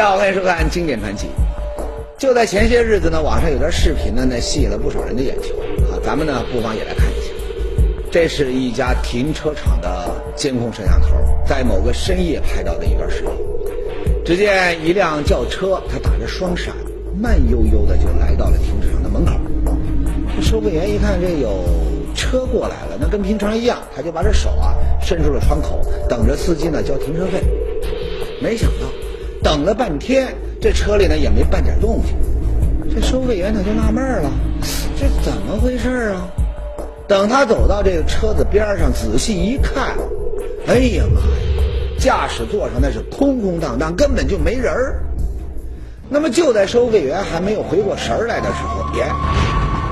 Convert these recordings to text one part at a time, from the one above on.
大家好，欢迎收看《经典传奇》。就在前些日子呢，网上有段视频呢，那吸引了不少人的眼球啊。咱们呢，不妨也来看一下。这是一家停车场的监控摄像头，在某个深夜拍到的一段视频。只见一辆轿车，它打着双闪，慢悠悠的就来到了停车场的门口。收费员一看这有车过来了，那跟平常一样，他就把这手啊伸出了窗口，等着司机呢交停车费。没想到，等了半天，这车里呢也没半点动静。这收费员他就纳闷了，这怎么回事啊？等他走到这个车子边上，仔细一看，哎呀妈呀，驾驶座上那是空空荡荡，根本就没人儿。那么就在收费员还没有回过神来的时候，耶，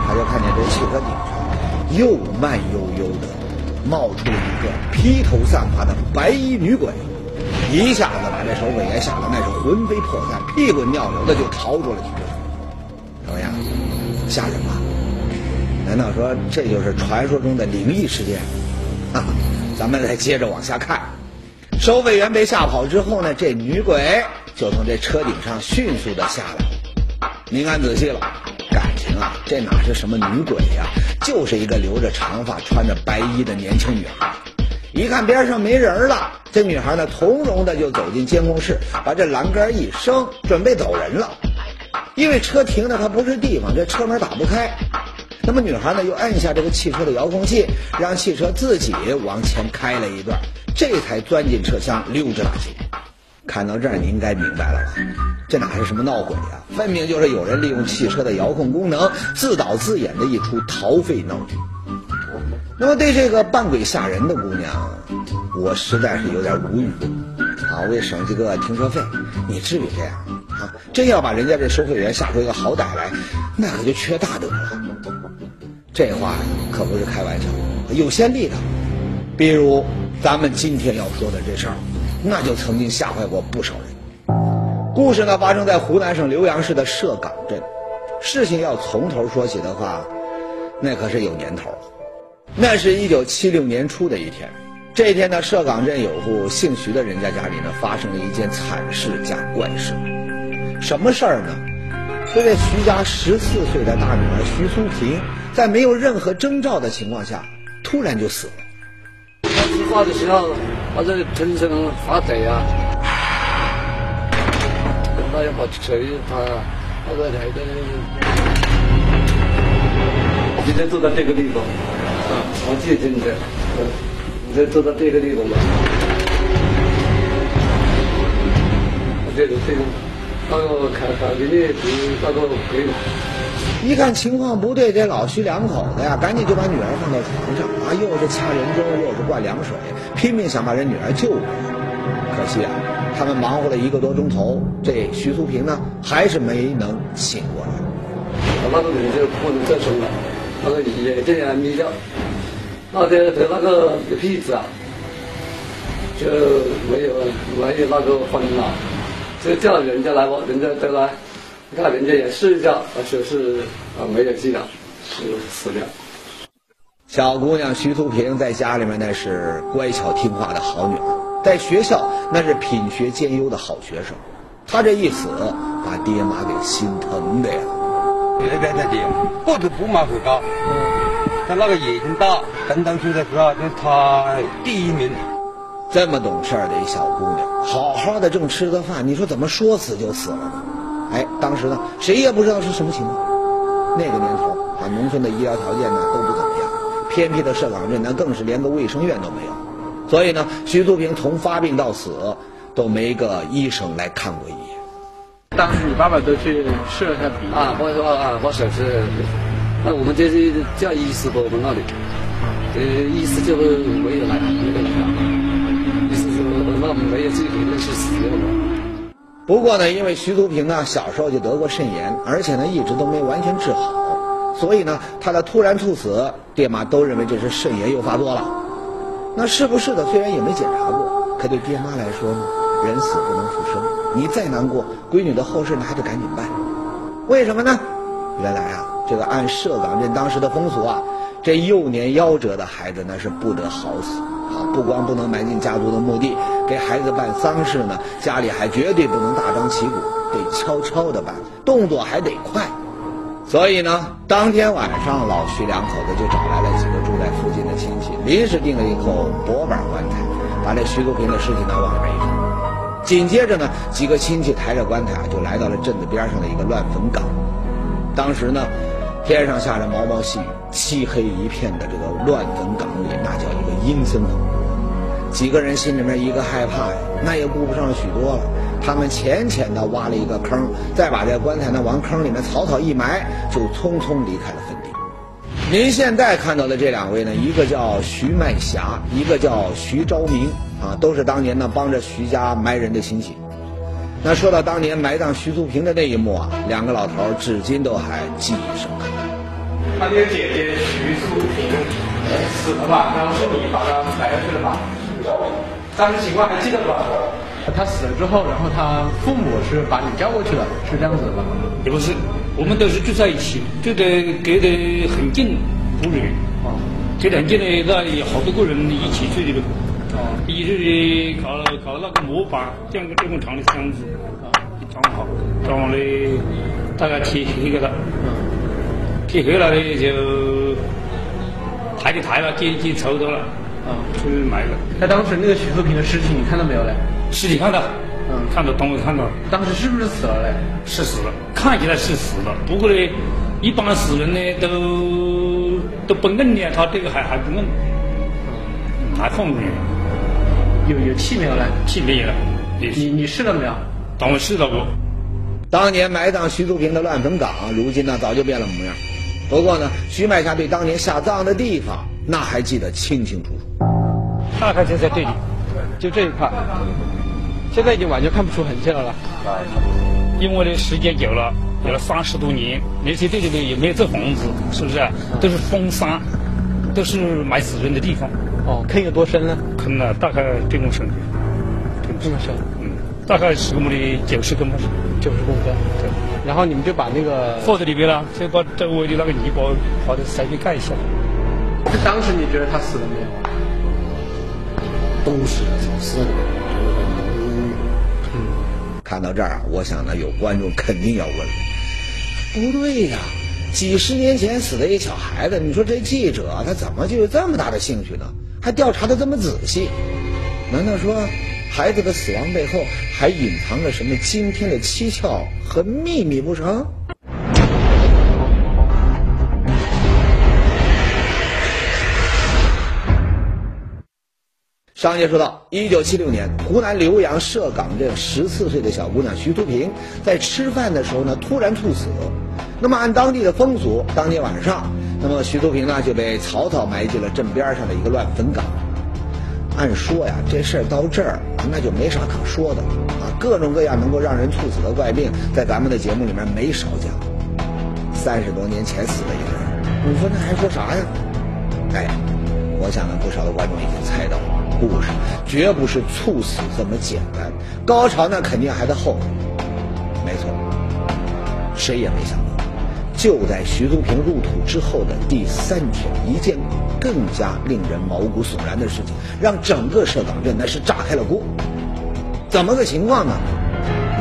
他就看见这汽车顶上又慢悠悠的冒出了一个披头散发的白衣女鬼。一下子把这守卫员吓得那是魂飞魄散、屁滚尿流的就逃出了停车。怎么样，吓人吧？难道说这就是传说中的灵异事件？哈哈，咱们再接着往下看。收费员被吓跑之后呢，这女鬼就从这车顶上迅速的下来。您看仔细了，感情啊，这哪是什么女鬼呀？就是一个留着长发、穿着白衣的年轻女孩。一看边上没人了，这女孩呢从容的就走进监控室，把这栏杆一升，准备走人了。因为车停的它不是地方，这车门打不开。那么女孩呢又按下这个汽车的遥控器，让汽车自己往前开了一段，这才钻进车厢溜之大吉。看到这儿，你应该明白了吧？这哪是什么闹鬼呀？分明就是有人利用汽车的遥控功能，自导自演的一出逃废闹剧。那么对这个扮鬼吓人的姑娘，我实在是有点无语啊！为省这个停车费，你至于这样啊？真要把人家这收费员吓出一个好歹来，那可就缺大德了。这话可不是开玩笑，有先例的。比如咱们今天要说的这事儿，那就曾经吓坏过不少人。故事呢发生在湖南省浏阳市的社岗镇，事情要从头说起的话，那可是有年头了。那是一九七六年初的一天，这一天呢，社岗镇有户姓徐的人家家里呢，发生了一件惨事加怪事。什么事儿呢？说这徐家十四岁的大女儿徐苏萍，在没有任何征兆的情况下，突然就死了。他吃饭的时候，把这浑身发抖啊，他要把锤他那个来的，今天坐在这个地方。啊，我记得你在，你在做到这个地步吧？这个这个，那个看看给你比那个可以了。一看情况不对，这老徐两口子呀，赶紧就把女儿放到床上啊，又是掐人中，又是灌凉水，拼命想把人女儿救过来。可惜啊，他们忙活了一个多钟头，这徐淑萍呢，还是没能醒过来。那个人就不能再生了。那个眼睛也眯掉，那天得那个屁子啊，就没有没有那个风了，就叫人家来吧，人家再来，你看人家也试一下，说是啊没有气了，是死掉。小姑娘徐淑萍在家里面那是乖巧听话的好女儿，在学校那是品学兼优的好学生，她这一死，把爹妈给心疼的呀。别别别的，个子不蛮很高，他那个野心大，等等出的时候，就他第一名。这么懂事的一小姑娘，好好的正吃着饭，你说怎么说死就死了呢？哎，当时呢，谁也不知道是什么情况。那个年头啊，农村的医疗条件呢都不怎么样，偏僻的社岗镇呢更是连个卫生院都没有，所以呢，徐素萍从发病到死都没个医生来看过一眼。当时你爸爸都去试了下鼻啊，我说啊，我手是，那我们这是叫医师给，我们那里，呃，医师就没有来，没有来，意思是那没有这个那是死了。不过呢，因为徐淑萍呢小时候就得过肾炎，而且呢一直都没完全治好，所以呢他的突然猝死，爹妈都认为这是肾炎又发作了。那是不是的？虽然也没检查过，可对爹妈来说呢，人死不能复生。你再难过，闺女的后事呢还得赶紧办。为什么呢？原来啊，这个按社岗镇当时的风俗啊，这幼年夭折的孩子那是不得好死啊。不光不能埋进家族的墓地，给孩子办丧事呢，家里还绝对不能大张旗鼓，得悄悄的办，动作还得快。所以呢，当天晚上老徐两口子就找来了几个住在附近的亲戚，临时订了一口薄板棺材，把这徐国平的尸体呢往里边一放。紧接着呢，几个亲戚抬着棺材啊，就来到了镇子边上的一个乱坟岗。当时呢，天上下着毛毛细雨，漆黑一片的这个乱坟岗里，那叫一个阴森恐怖。几个人心里面一个害怕呀，那也顾不上许多了。他们浅浅的挖了一个坑，再把这棺材呢往坑里面草草一埋，就匆匆离开了坟地。您现在看到的这两位呢，一个叫徐麦霞，一个叫徐昭明，啊，都是当年呢帮着徐家埋人的亲戚。那说到当年埋葬徐素平的那一幕啊，两个老头至今都还记忆深刻。他的姐姐徐素平死了吧？然后是你把他埋下去了吧？当时情况还记得吧？他死了之后，然后他父母是把你叫过去了，是这样子的吧？也不是，我们都是住在一起，住得隔得很近，不远。啊，隔得很近呢，那有好多个人一起住的。哦，一是搞搞那个模板，这样这么长的箱子，啊，装好，装好了大概贴黑给他，嗯，贴黑了呢就抬就抬了，接接抽到了，啊，就埋了。那当时那个徐和平的尸体你看到没有嘞？尸体看到，嗯看到，当时看到，当时是不是死了嘞？是死了，看起来是死了，不过呢，一般死人呢都都不硬的，他这个还还不硬，还放着呢，有有气没有嘞？气没了，你你试了没有？当我试了过。当年埋葬徐祖平的乱坟岗，如今呢早就变了模样。不过呢，徐麦霞对当年下葬的地方，那还记得清清楚楚。大概就在这里，就这一块，现在已经完全看不出痕迹了了。因为呢时间久了，有了三十多年，而且这里呢也没有这房子，是不是啊？都是封山，都是埋死人的地方，哦，坑有多深呢？坑了大概这么深，这么深，嗯，大概十公里九十公分，九十公分。对，然后你们就把那个，放在里边了，就把周围的那个泥巴把它稍微盖一下。当时你觉得他死了没有？都是死的。看到这儿啊，我想呢，有观众肯定要问了，不对呀，几十年前死的一小孩子，你说这记者他怎么就有这么大的兴趣呢？还调查的这么仔细？难道说孩子的死亡背后还隐藏着什么惊天的蹊跷和秘密不成？上节说到，一九七六年，湖南浏阳社岗镇十四岁的小姑娘徐淑平在吃饭的时候呢，突然猝死。那么按当地的风俗，当天晚上，那么徐素平呢就被草草埋进了镇边上的一个乱坟岗。按说呀，这事儿到这儿那就没啥可说的啊，各种各样能够让人猝死的怪病，在咱们的节目里面没少讲。三十多年前死了一个人，你说那还说啥呀？哎，我想呢，不少的观众已经猜到了。故事绝不是猝死这么简单，高潮那肯定还在后头。没错，谁也没想到，就在徐素平入土之后的第三天，一件更加令人毛骨悚然的事情，让整个社岗镇那是炸开了锅。怎么个情况呢？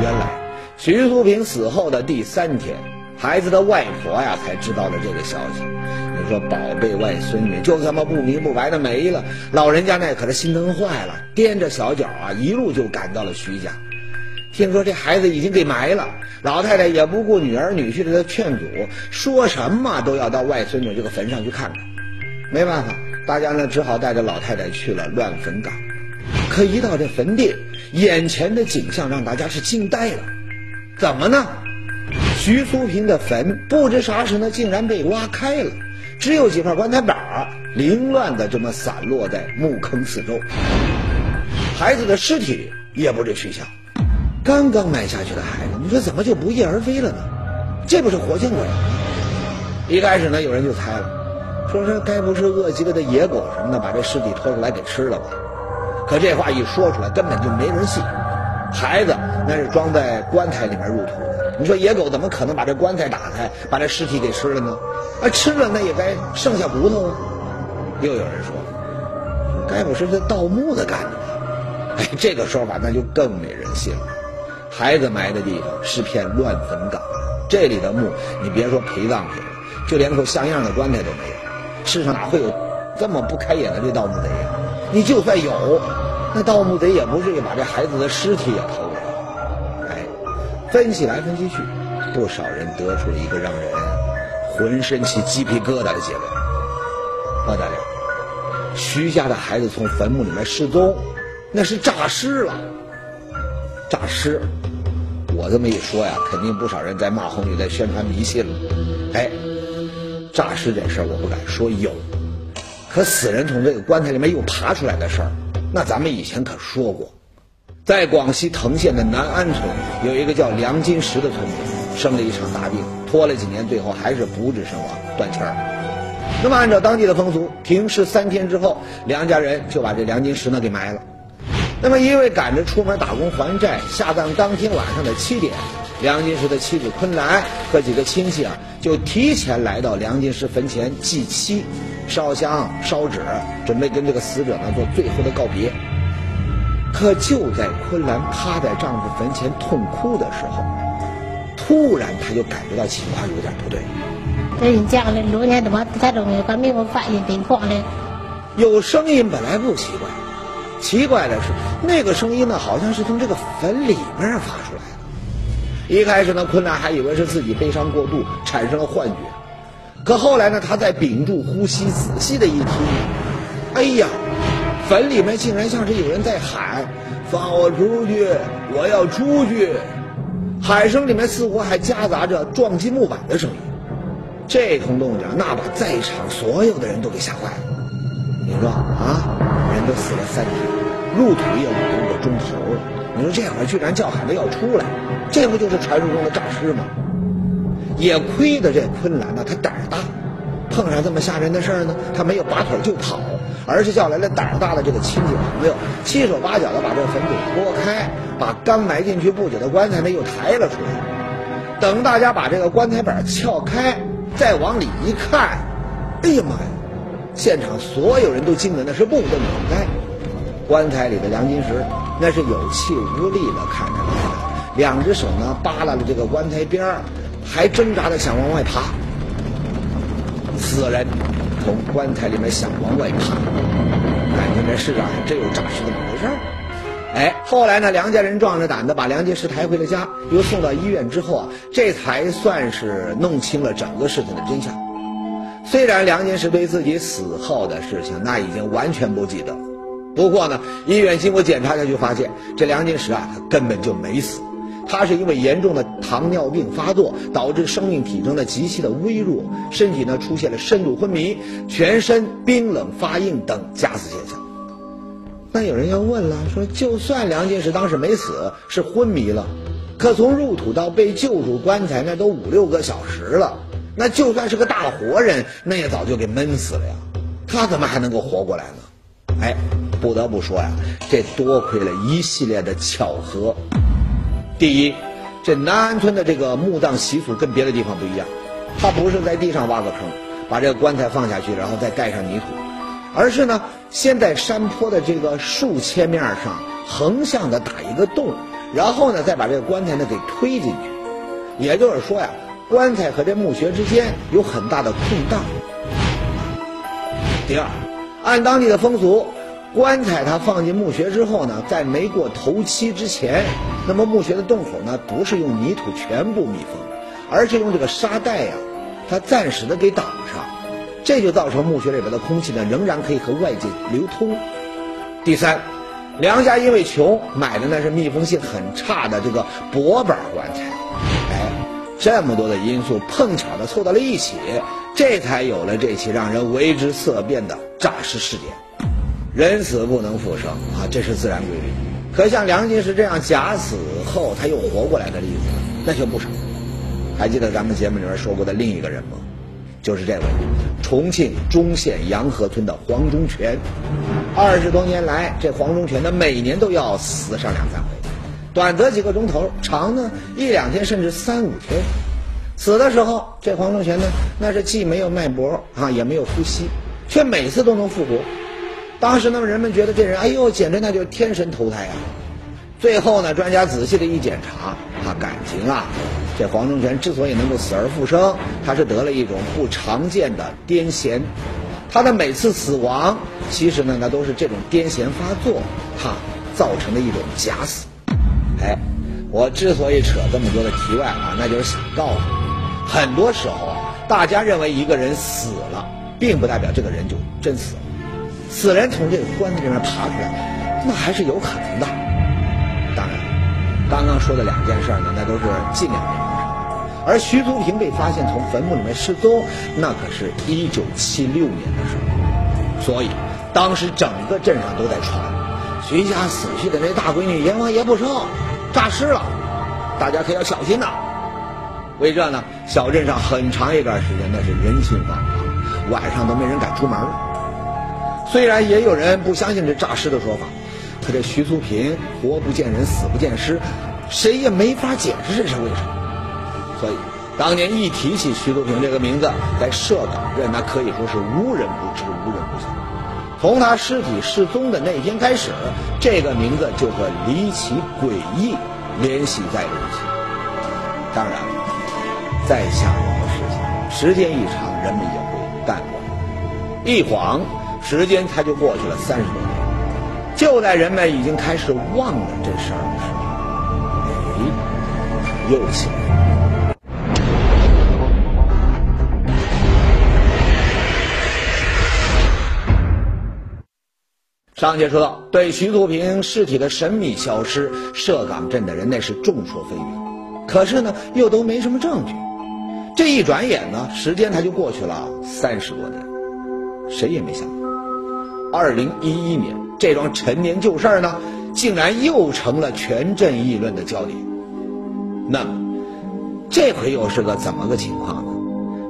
原来徐素平死后的第三天，孩子的外婆呀才知道了这个消息。你说宝贝外孙女就这么不明不白的没了，老人家那可是心疼坏了，踮着小脚啊，一路就赶到了徐家。听说这孩子已经给埋了，老太太也不顾女儿女婿的劝阻，说什么都要到外孙女这个坟上去看看。没办法，大家呢只好带着老太太去了乱坟岗。可一到这坟地，眼前的景象让大家是惊呆了。怎么呢？徐苏平的坟不知啥时呢，竟然被挖开了。只有几块棺材板凌乱的这么散落在墓坑四周，孩子的尸体也不知去向。刚刚埋下去的孩子，你说怎么就不翼而飞了呢？这不是活见鬼吗？一开始呢，有人就猜了，说是该不是饿极了的野狗什么的把这尸体拖出来给吃了吧？可这话一说出来，根本就没人信。孩子那是装在棺材里面入土的，你说野狗怎么可能把这棺材打开，把这尸体给吃了呢？啊，吃了那也该剩下骨头啊！又有人说，该不是这盗墓的干的吧？哎，这个说法那就更没人信了。孩子埋的地方是片乱坟岗，这里的墓，你别说陪葬品，就连口像样的棺材都没有。世上哪会有这么不开眼的这盗墓贼呀？你就算有，那盗墓贼也不至于把这孩子的尸体也偷了。哎，分析来分析去，不少人得出了一个让人浑身起鸡皮疙瘩的结论：不得了，徐家的孩子从坟墓里面失踪，那是诈尸了。诈尸，我这么一说呀，肯定不少人在骂红宇，在宣传迷信了。哎，诈尸这事儿我不敢说有，可死人从这个棺材里面又爬出来的事儿，那咱们以前可说过。在广西藤县的南安村，有一个叫梁金石的村民，生了一场大病，拖了几年，最后还是不治身亡，断气儿。那么按照当地的风俗，停尸三天之后，梁家人就把这梁金石呢给埋了。那么，因为赶着出门打工还债，下葬当天晚上的七点，梁金石的妻子昆兰和几个亲戚啊，就提前来到梁金石坟前祭七、烧香、烧纸，准备跟这个死者呢做最后的告别。可就在昆兰趴在丈夫坟前痛哭的时候，突然她就感觉到情况有点不对。有声音本来不奇怪。奇怪的是，那个声音呢，好像是从这个坟里面发出来的。一开始呢，昆兰还以为是自己悲伤过度产生了幻觉，可后来呢，他在屏住呼吸，仔细的一听，哎呀，坟里面竟然像是有人在喊：“放我出去，我要出去！”喊声里面似乎还夹杂着撞击木板的声音。这通动静，那把在场所有的人都给吓坏了。你说啊？都死了三天，入土也五六个钟头了。你说这会儿居然叫喊着要出来，这不就是传说中的诈尸吗？也亏得这昆兰呢，他胆儿大，碰上这么吓人的事儿呢，他没有拔腿就跑，而是叫来了胆儿大的这个亲戚朋友，七手八脚的把这坟给拨开，把刚埋进去不久的棺材呢又抬了出来。等大家把这个棺材板撬开，再往里一看，哎呀妈呀！现场所有人都惊得那是目瞪口呆，棺材里的梁金石那是有气无力的看着来的，两只手呢扒拉着这个棺材边儿，还挣扎的想往外爬。死人从棺材里面想往外爬，感觉这世上还真有诈尸这么回事儿。哎，后来呢，梁家人壮着胆子把梁金石抬回了家，又送到医院之后啊，这才算是弄清了整个事情的真相。虽然梁金石对自己死后的事情那已经完全不记得，不过呢，医院经过检查下就发现，这梁金石啊，他根本就没死，他是因为严重的糖尿病发作，导致生命体征的极其的微弱，身体呢出现了深度昏迷，全身冰冷发硬等假死现象。那有人要问了，说就算梁金石当时没死，是昏迷了，可从入土到被救出棺材，那都五六个小时了。那就算是个大活人，那也早就给闷死了呀，他怎么还能够活过来呢？哎，不得不说呀，这多亏了一系列的巧合。第一，这南安村的这个墓葬习俗跟别的地方不一样，他不是在地上挖个坑，把这个棺材放下去，然后再盖上泥土，而是呢，先在山坡的这个竖切面上横向的打一个洞，然后呢，再把这个棺材呢给推进去，也就是说呀。棺材和这墓穴之间有很大的空档。第二，按当地的风俗，棺材它放进墓穴之后呢，在没过头七之前，那么墓穴的洞口呢，不是用泥土全部密封，而是用这个沙袋呀，它暂时的给挡上，这就造成墓穴里边的空气呢，仍然可以和外界流通。第三，梁家因为穷，买的那是密封性很差的这个薄板 棺材。这么多的因素碰巧的凑到了一起，这才有了这起让人为之色变的诈尸事件。人死不能复生啊，这是自然规律。可像梁金石这样假死后他又活过来的例子，那就不少。还记得咱们节目里面说过的另一个人吗？就是这位重庆忠县洋河村的黄忠全。二十多年来，这黄忠全呢，每年都要死上两三回。短则几个钟头，长呢一两天，甚至三五天。死的时候，这黄忠全呢，那是既没有脉搏啊，也没有呼吸，却每次都能复活。当时呢，人们觉得这人，哎呦，简直那就是天神投胎呀。最后呢，专家仔细的一检查，他感情啊，这黄忠全之所以能够死而复生，他是得了一种不常见的癫痫。他的每次死亡，其实呢，那都是这种癫痫发作，他，造成的一种假死。哎，我之所以扯这么多的题外话，那就是想告诉你，很多时候啊，大家认为一个人死了，并不代表这个人就真死了。死人从这个棺材里面爬出来，那还是有可能的。当然，刚刚说的两件事呢，那都是近两年发生的。而徐祖平被发现从坟墓里面失踪，那可是一九七六年的事儿。所以，当时整个镇上都在传，徐家死去的那大闺女阎王爷不收，诈尸了，大家可要小心呐。为这呢，小镇上很长一段时间那是人心惶惶，晚上都没人敢出门。虽然也有人不相信这诈尸的说法，可这徐素平活不见人，死不见尸，谁也没法解释这是为什么。所以，当年一提起徐素平这个名字，在社岗镇那可以说是无人不知，无人不晓。从他尸体失踪的那天开始，这个名字就和离奇诡异联系在了一起。当然，再吓人的事情，时间一长，人们也会淡忘。一晃。时间它就过去了三十多年，就在人们已经开始忘了这事儿的时候，哎，又起来了。上节说到，对徐素平尸体的神秘消失，社岗镇的人那是众说纷纭，可是呢，又都没什么证据。这一转眼呢，时间它就过去了三十多年，谁也没想到。二零一一年，这桩陈年旧事儿呢，竟然又成了全镇议论的焦点。那，这回又是个怎么个情况呢？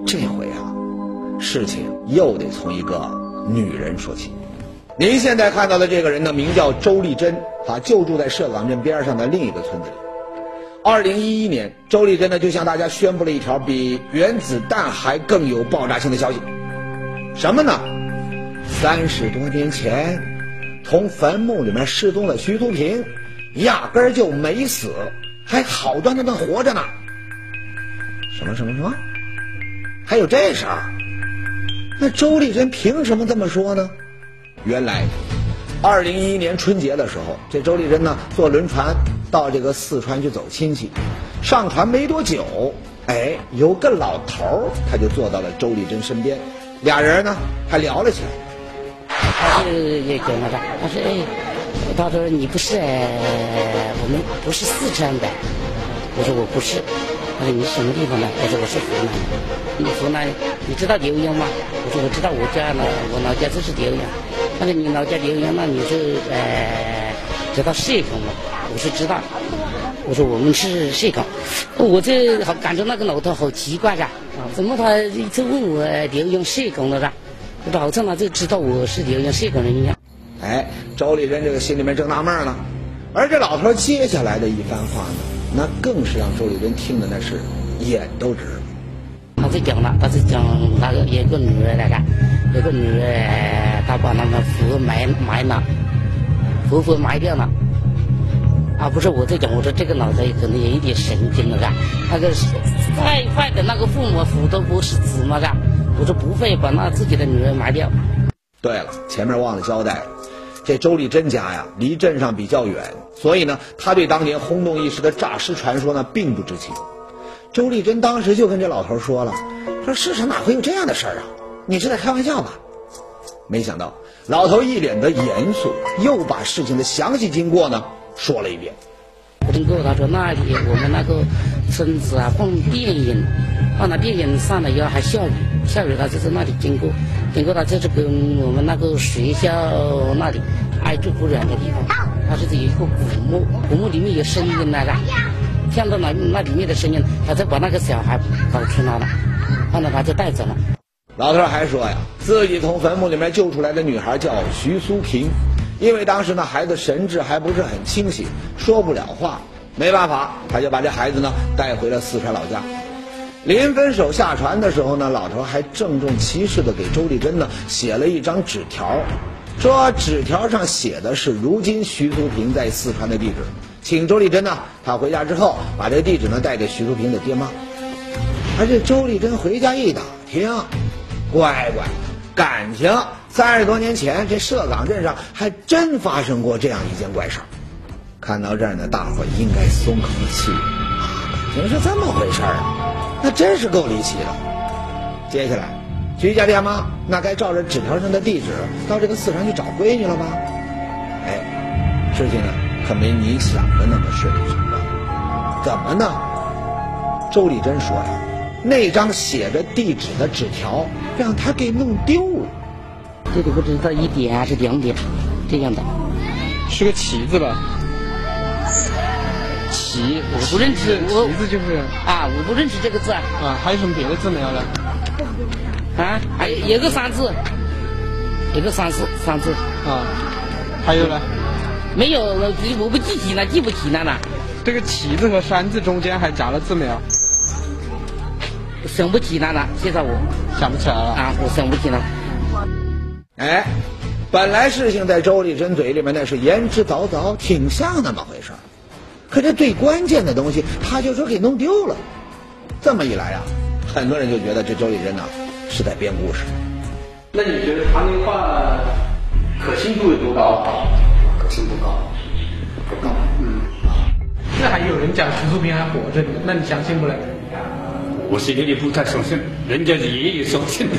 这回啊，事情又得从一个女人说起。您现在看到的这个人呢，名叫周丽珍，啊，就住在社岗镇边上的另一个村子里。二零一一年，周丽珍呢就向大家宣布了一条比原子弹还更有爆炸性的消息，什么呢？三十多年前，从坟墓里面失踪的徐图平，压根儿就没死，还好端端的活着呢。什么什么什么？还有这事儿？那周丽珍凭什么这么说呢？原来，二零一一年春节的时候，这周丽珍呢坐轮船到这个四川去走亲戚，上船没多久，哎，有个老头儿他就坐到了周丽珍身边，俩人呢还聊了起来。他是也讲了的，他说：“哎，他说你不是我们不是四川的。”我说：“我不是。”他说：“你什么地方的？”我说：“我是湖南的。”你湖南，你知道浏阳吗？我说：“我知道，我家呢，我老家就是浏阳。”他说：“你老家浏阳，那你是呃知道社工吗？”我说：“知道。”我说：“我们是社工。”我这好感觉那个老头好奇怪呀，怎么他一直问我浏阳社工了的？好像他就知道我是刘洋是个人一样。哎，周丽珍这个心里面正纳闷呢，而这老头接下来的一番话呢，那更是让周丽珍听的那是眼都直了。他是讲了，他是讲那个有个女儿来的，有个女儿，他把那个佛埋埋了，活佛埋掉了。啊，不是我在讲，我说这个脑袋可能有一点神经了，是吧？那个再坏的那个父母福都不是子嘛，是吧？我说不会把那自己的女儿埋掉。对了，前面忘了交代，这周丽珍家呀离镇上比较远，所以呢，他对当年轰动一时的诈尸传说呢并不知情。周丽珍当时就跟这老头说了，说世上哪会有这样的事儿啊？你是在开玩笑吧？没想到老头一脸的严肃，又把事情的详细经过呢说了一遍。经过他说那里我们那个村子啊放电影，放了电影上了以后还下雨。下雨，他就在那里经过，经过他就是跟我们那个学校那里挨着不远的地方，他是有一个古墓，古墓里面有声音来了，听到那那里面的声音，他就把那个小孩搞出来了，后来他就带走了。老头还说呀，自己从坟墓里面救出来的女孩叫徐苏平，因为当时呢孩子神志还不是很清醒，说不了话，没办法，他就把这孩子呢带回了四川老家。临分手下船的时候呢，老头还郑重其事的给周丽珍呢写了一张纸条，说纸条上写的是如今徐淑平在四川的地址，请周丽珍呢，她回家之后把这地址呢带给徐淑平的爹妈。而这周丽珍回家一打听，乖乖，感情三十多年前这社岗镇上还真发生过这样一件怪事儿。看到这儿呢，大伙应该松口气啊，感情是这么回事儿啊，那真是够离奇的。接下来。徐家爹妈那该照着纸条上的地址到这个四川去找闺女了吧？哎，事情呢？可没你想的那么顺利成章。怎么呢？周丽珍说呀，那张写着地址的纸条让他给弄丢了。这里不知道一点还是两点，这样的。是个旗字吧？旗，我不认识。旗字就是啊，我不认识这个字啊。啊，还有什么别的字没有了？啊，还有个三字，有个三字三字啊，还有呢？没有，我我不记起了，记不起了呢。这个“旗”字和“山”字中间还夹了字没有？想不起来了，现在我想不起来了啊，我想不起来。哎，本来事情在周丽珍嘴里面那是言之凿凿，挺像那么回事儿，可这最关键的东西，他就说给弄丢了。这么一来呀，很多人就觉得这周丽珍呢。是在编故事。那你觉得他那话可信度有多高？可信度高，不高。嗯。那还有人讲徐淑平还活着，那你相信不嘞？我是有点不太相信，人家爷爷相信的。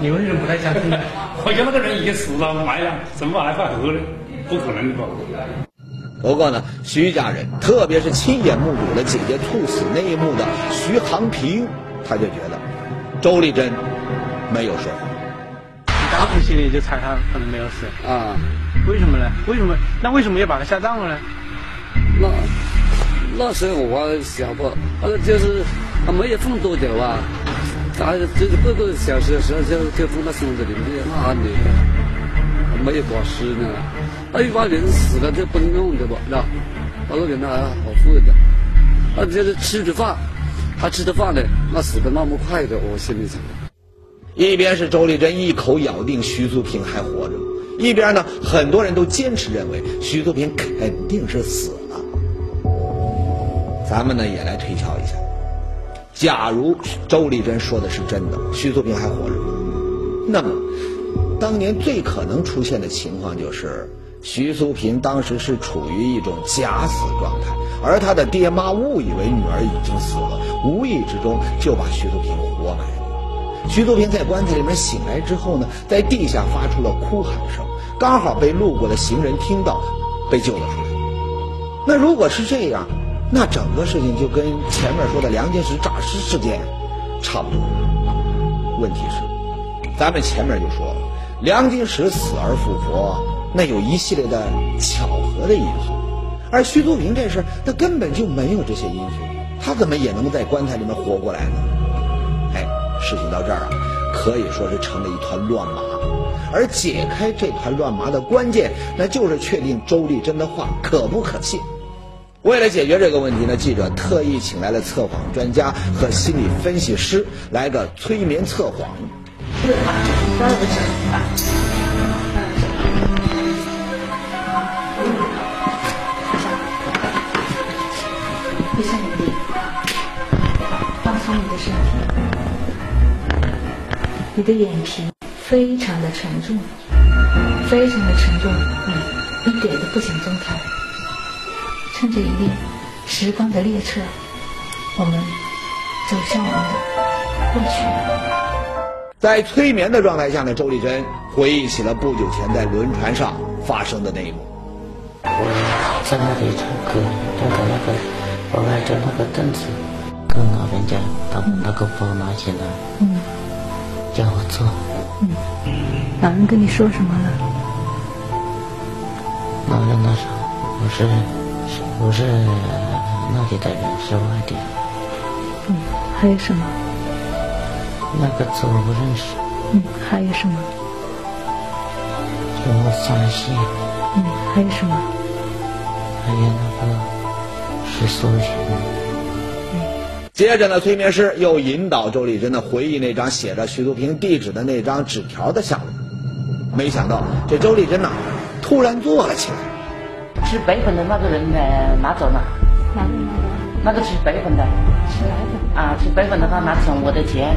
你为什么不太相信呢？我觉得那个人已经死了，埋了，怎么还会活呢？不可能的吧？不过呢，徐家人，特别是亲眼目睹了姐姐猝死那一幕的徐航平，他就觉得周丽珍。没有说谎，你当时心里就猜他可能没有死啊？为什么呢？为什么？那为什么要把他下葬了呢？那那时候我想不，呃，就是他没有放多久啊，他就是各个小时的时候就就放到箱子里面，那里没有挂尸呢。那一般人死了就不能用的吧？那那个人还好富的，他就是吃着饭，他吃着饭呢，那死的那么快的，我心里想。一边是周丽珍一口咬定徐素平还活着，一边呢，很多人都坚持认为徐素平肯定是死了。咱们呢也来推敲一下，假如周丽珍说的是真的，徐素平还活着，那么当年最可能出现的情况就是徐素平当时是处于一种假死状态，而他的爹妈误以为女儿已经死了，无意之中就把徐素平活埋了。徐素平在棺材里面醒来之后呢，在地下发出了哭喊声，刚好被路过的行人听到，被救了出来。那如果是这样，那整个事情就跟前面说的梁金石诈尸事件差不多。问题是，咱们前面就说了，梁金石死而复活，那有一系列的巧合的因素，而徐素平这事，他根本就没有这些因素，他怎么也能在棺材里面活过来呢？哎事情到这儿啊，可以说是成了一团乱麻，而解开这团乱麻的关键，那就是确定周丽珍的话可不可信。为了解决这个问题呢，记者特意请来了测谎专家和心理分析师，来个催眠测谎。放松你的眼皮非常的沉重，非常的沉重，嗯一点都不想睁开。乘着一列时光的列车，我们走向我们的过去。在催眠的状态下呢，周丽珍回忆起了不久前在轮船上发生的那一幕。我在那里唱歌，站在那个，我挨着那个凳子，跟老人家把那个包拿起来。嗯。叫我坐。嗯，老人跟你说什么了？老人他说我是我是那里的人，是外地。嗯，还有什么？那个字我不认识。嗯，还有什么？叫我山西。嗯，还有什么？还有那个是苏醒。接着呢，催眠师又引导周丽珍呢回忆那张写着徐素平地址的那张纸条的下落。没想到这周丽珍呢，突然坐了起来。吃白粉的那个人呢，拿走了。哪个？那个吃白粉的。吃白粉。啊，吃白粉的他拿走我的钱，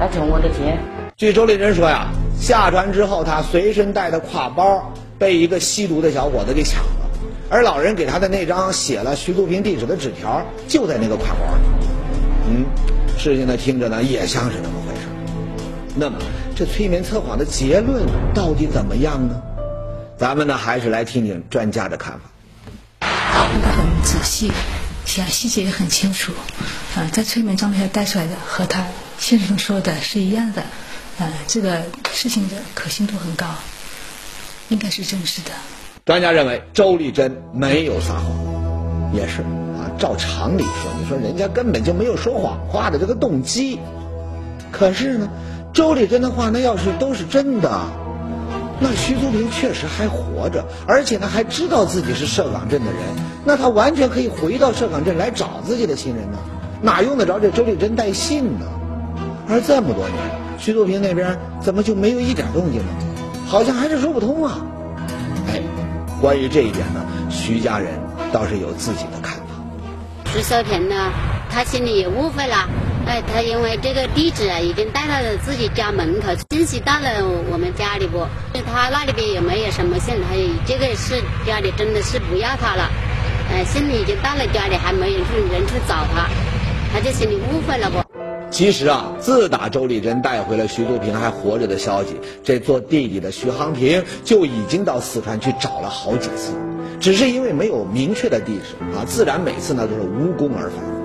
拿走我的钱。据周立珍说呀，下船之后，他随身带的挎包被一个吸毒的小伙子给抢了，而老人给他的那张写了徐素平地址的纸条就在那个挎包里。嗯，事情呢听着呢也像是那么回事。那么这催眠测谎的结论到底怎么样呢？咱们呢还是来听听专家的看法。看得很仔细，细细节也很清楚，啊，在催眠状态下带出来的和他现实中说的是一样的，呃，这个事情的可信度很高，应该是真实的。专家认为周丽珍没有撒谎，也是啊，照常理说，你说人家根本就没有说谎话的这个动机，可是呢，周丽珍的话那要是都是真的。那徐祖平确实还活着，而且呢还知道自己是社岗镇的人，那他完全可以回到社岗镇来找自己的亲人呢，哪用得着这周丽珍带信呢？而这么多年，徐祖平那边怎么就没有一点动静呢？好像还是说不通啊！哎，关于这一点呢，徐家人倒是有自己的看法。徐秀平呢，他心里也误会了。哎，他因为这个地址啊，已经带到了自己家门口，信息到了我们家里不？他那里边也没有什么信，他这个是家里真的是不要他了，哎，信已经到了家里，还没人去人去找他，他就心里误会了不？其实啊，自打周丽珍带回了徐素平还活着的消息，这做弟弟的徐航平就已经到四川去找了好几次，只是因为没有明确的地址啊，自然每次呢都是无功而返。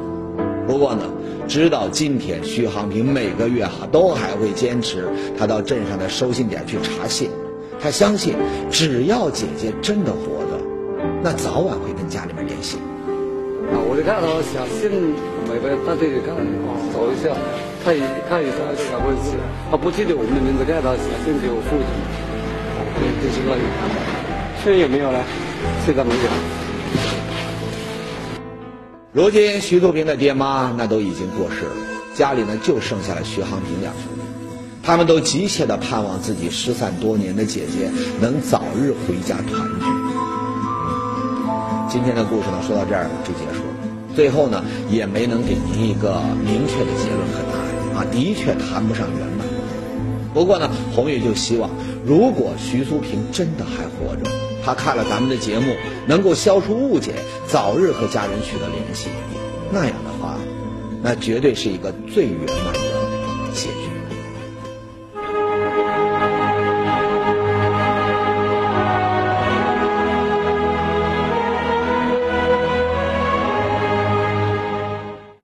不过呢。直到今天，徐航平每个月哈都还会坚持他到镇上的收信点去查信。他相信，只要姐姐真的活着，那早晚会跟家里面联系。啊，我就看到写信，每个到这里看，找一下，看一看一下这个位置。他不记得我们的名字，看他写信给我父亲。对，就是那里。现在有没有了？现在没有。如今徐素平的爹妈那都已经过世了，家里呢就剩下了徐航平两兄弟，他们都急切的盼望自己失散多年的姐姐能早日回家团聚。今天的故事呢说到这儿就结束了，最后呢也没能给您一个明确的结论和答案啊，的确谈不上圆满。不过呢，红玉就希望，如果徐苏平真的还活着。他看了咱们的节目，能够消除误解，早日和家人取得联系，那样的话，那绝对是一个最圆满的结局。